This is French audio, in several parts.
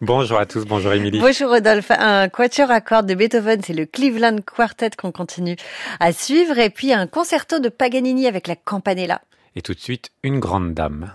Bonjour à tous, bonjour Émilie. Bonjour Rodolphe. Un quatuor à cordes de Beethoven, c'est le Cleveland Quartet qu'on continue à suivre. Et puis un concerto de Paganini avec la Campanella. Et tout de suite, une grande dame.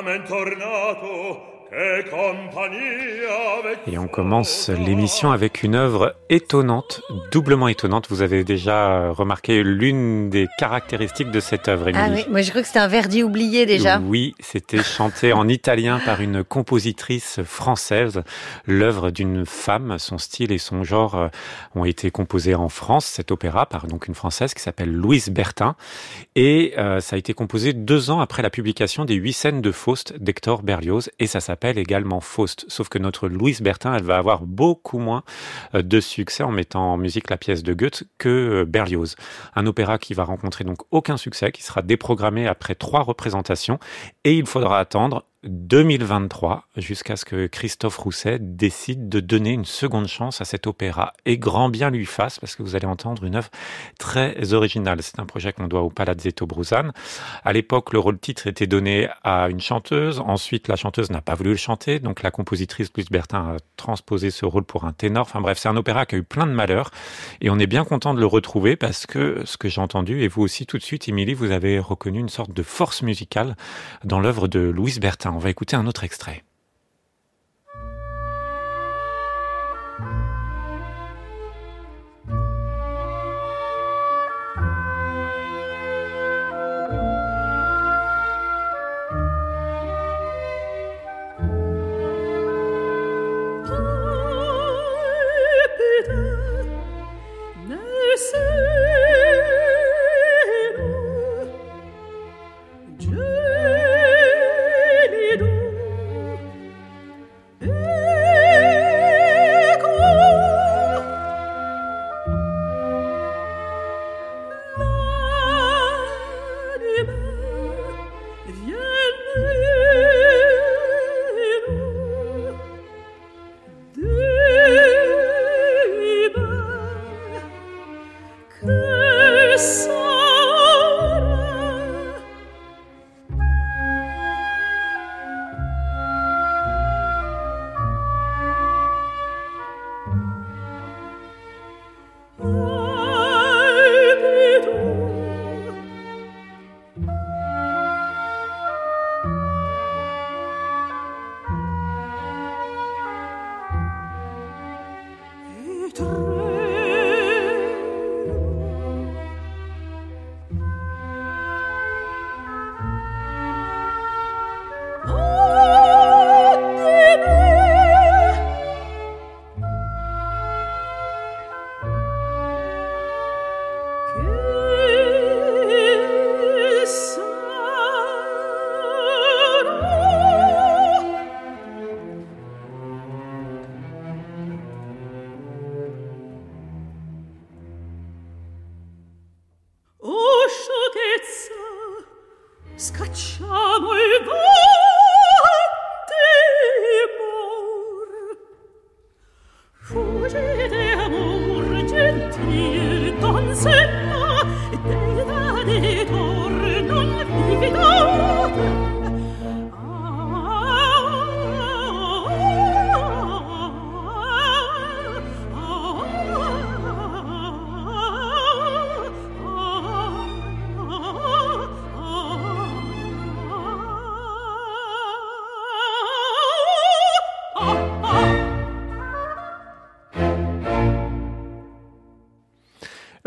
lamentor Et on commence l'émission avec une œuvre étonnante, doublement étonnante. Vous avez déjà remarqué l'une des caractéristiques de cette œuvre, Émilie. Ah oui, moi je crois que c'était un Verdi oublié déjà. Oui, c'était chanté en italien par une compositrice française. L'œuvre d'une femme, son style et son genre euh, ont été composés en France, cet opéra, par donc une française qui s'appelle Louise Bertin. Et euh, ça a été composé deux ans après la publication des huit scènes de Faust d'Hector Berlioz. Et ça s'appelle également Faust. Sauf que notre Louise Bertin, elle va avoir beaucoup moins euh, de succès en mettant en musique la pièce de Goethe que euh, Berlioz. Un opéra qui va rencontrer donc aucun succès, qui sera déprogrammé après trois représentations et il faudra attendre 2023 jusqu'à ce que Christophe Rousset décide de donner une seconde chance à cet opéra et grand bien lui fasse parce que vous allez entendre une œuvre très originale. C'est un projet qu'on doit au Palazzetto Bruzane. À l'époque, le rôle titre était donné à une chanteuse. Ensuite, la chanteuse n'a pas voulu le chanter, donc la compositrice Louise Bertin a transposé ce rôle pour un ténor. Enfin bref, c'est un opéra qui a eu plein de malheurs et on est bien content de le retrouver parce que ce que j'ai entendu et vous aussi tout de suite, Émilie, vous avez reconnu une sorte de force musicale dans l'œuvre de Louise Bertin. On va écouter un autre extrait. so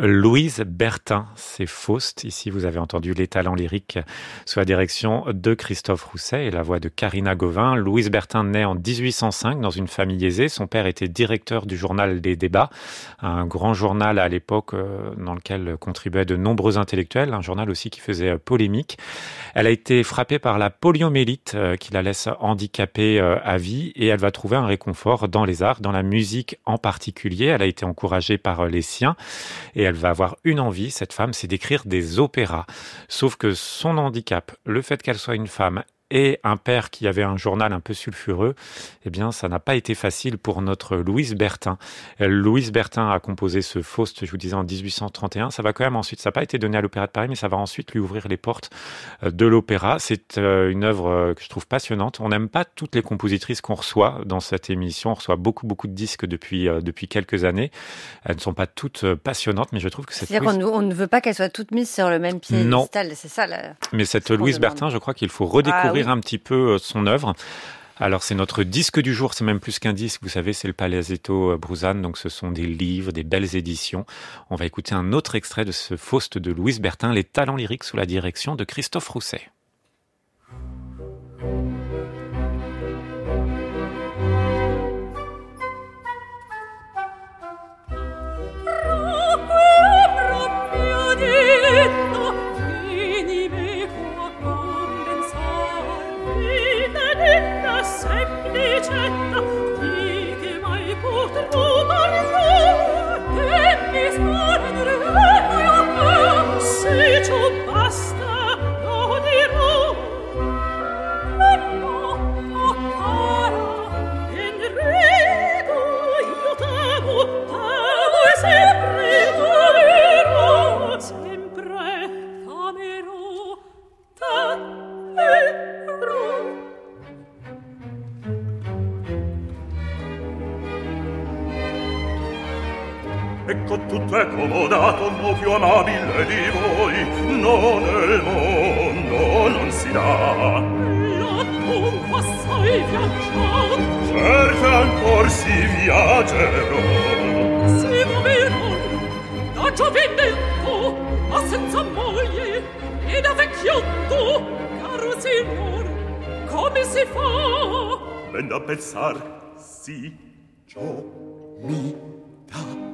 Louise Bertin, c'est Faust. Ici, vous avez entendu les talents lyriques sous la direction de Christophe Rousset et la voix de Karina Gauvin. Louise Bertin naît en 1805 dans une famille aisée. Son père était directeur du journal Les Débats, un grand journal à l'époque euh, dans lequel contribuaient de nombreux intellectuels, un journal aussi qui faisait euh, polémique. Elle a été frappée par la poliomélite euh, qui la laisse handicapée à vie et elle va trouver un réconfort dans les arts, dans la musique en particulier. Elle a été encouragée par les siens et elle va avoir une envie, cette femme, c'est d'écrire des opéras. Sauf que son handicap, le fait qu'elle soit une femme et un père qui avait un journal un peu sulfureux, eh bien, ça n'a pas été facile pour notre Louise Bertin. Louise Bertin a composé ce Faust, je vous disais, en 1831. Ça va quand même ensuite, ça n'a pas été donné à l'Opéra de Paris, mais ça va ensuite lui ouvrir les portes euh, de l'opéra. C'est euh, une œuvre euh, que je trouve passionnante. On n'aime pas toutes les compositrices qu'on reçoit dans cette émission. On reçoit beaucoup, beaucoup de disques depuis, depuis quelques années. Elles ne sont pas toutes passionnantes, mais je trouve que c'est... C'est-à-dire qu'on ne veut pas qu'elles soient toutes mises sur le même pied. Non. C'est ça. Mais cette Louise Bertin, je crois qu'il faut redécouvrir un petit peu euh, son œuvre. Alors c'est notre disque du jour, c'est même plus qu'un disque, vous savez, c'est le Palazzetto euh, Bruzane, donc ce sont des livres, des belles éditions. On va écouter un autre extrait de ce Faust de Louise Bertin, Les talents lyriques sous la direction de Christophe Rousset. semplice di che mai potrò ecco tutto è comodato no più amabile di voi. Non nel mondo non si dà. La tua assai viaggiato certo ancor si viaggerò. Si muoverò da giovinetto ma senza moglie e da vecchiotto caro signor come si fa? Ben da pensar sì ciò mi dà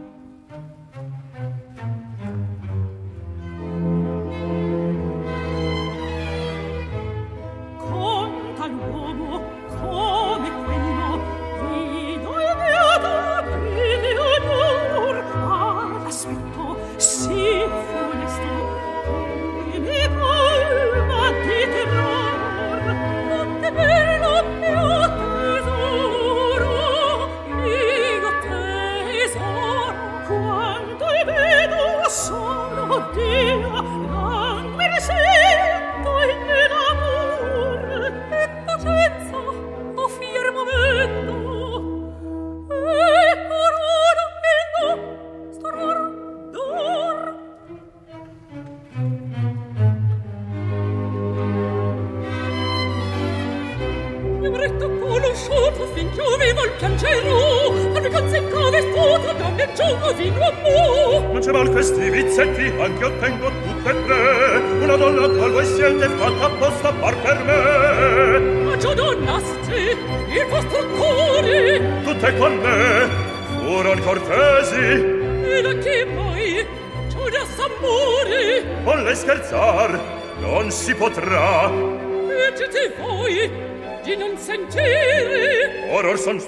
piangerò per consecco vestuto non mi giungo fino a mo non c'è mal questi vizzetti anche io tengo tutte e tre. Una donna qual voi siete fatta apposta par per me. Ma giù donnaste il vostro cuore. Tutte con me furon cortesi. E da che mai giuda s'amore? Volle scherzar non si potrà. Leggete voi di non sentire. Or or son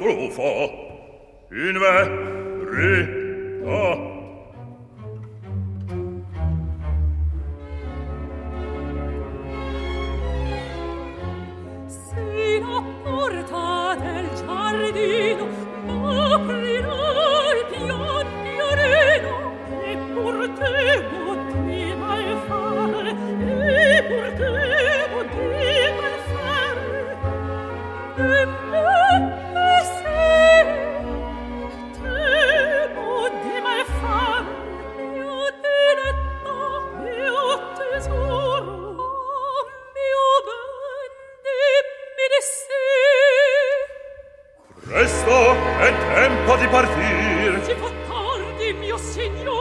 In Inve. Ri. Ah. Continue.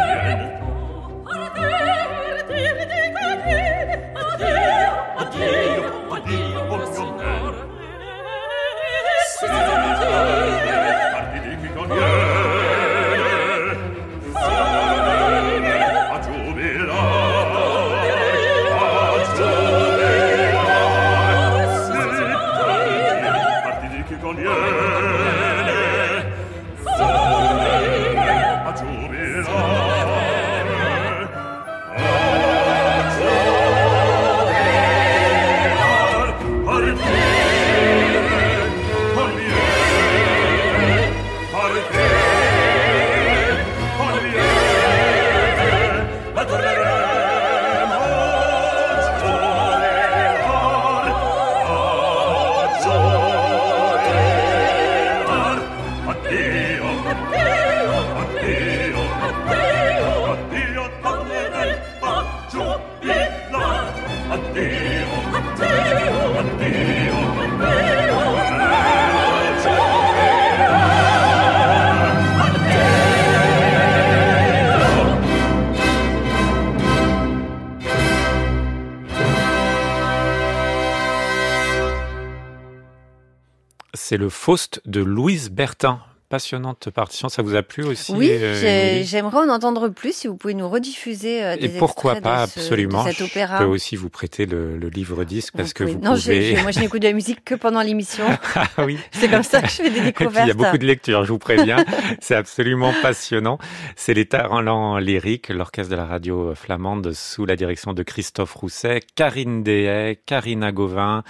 C'est le Faust de Louise Bertin. Passionnante partition, ça vous a plu aussi Oui, euh, j'aimerais en entendre plus si vous pouvez nous rediffuser euh, des Et pourquoi pas, de ce- absolument. de cet opéra. Je peux aussi vous prêter le, le livre disque parce Vous que vous non, pouvez. je- moi je n'écoute de la musique que pendant l'émission. ah oui. C'est comme ça que je fais des Et puis, il découvertes. y a beaucoup de lectures, je vous préviens. C'est absolument passionnant. C'est les talents lyriques, l'orchestre de la radio flamande sous la direction de Christophe Rousset, Karine Dehay, Karina Gauvin,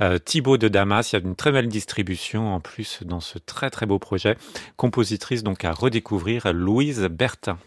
euh, Thibaut de Damas. Il y a une très belle distribution en plus dans ce très très beau projet. Compositrice donc à redécouvrir, Louise Bertin.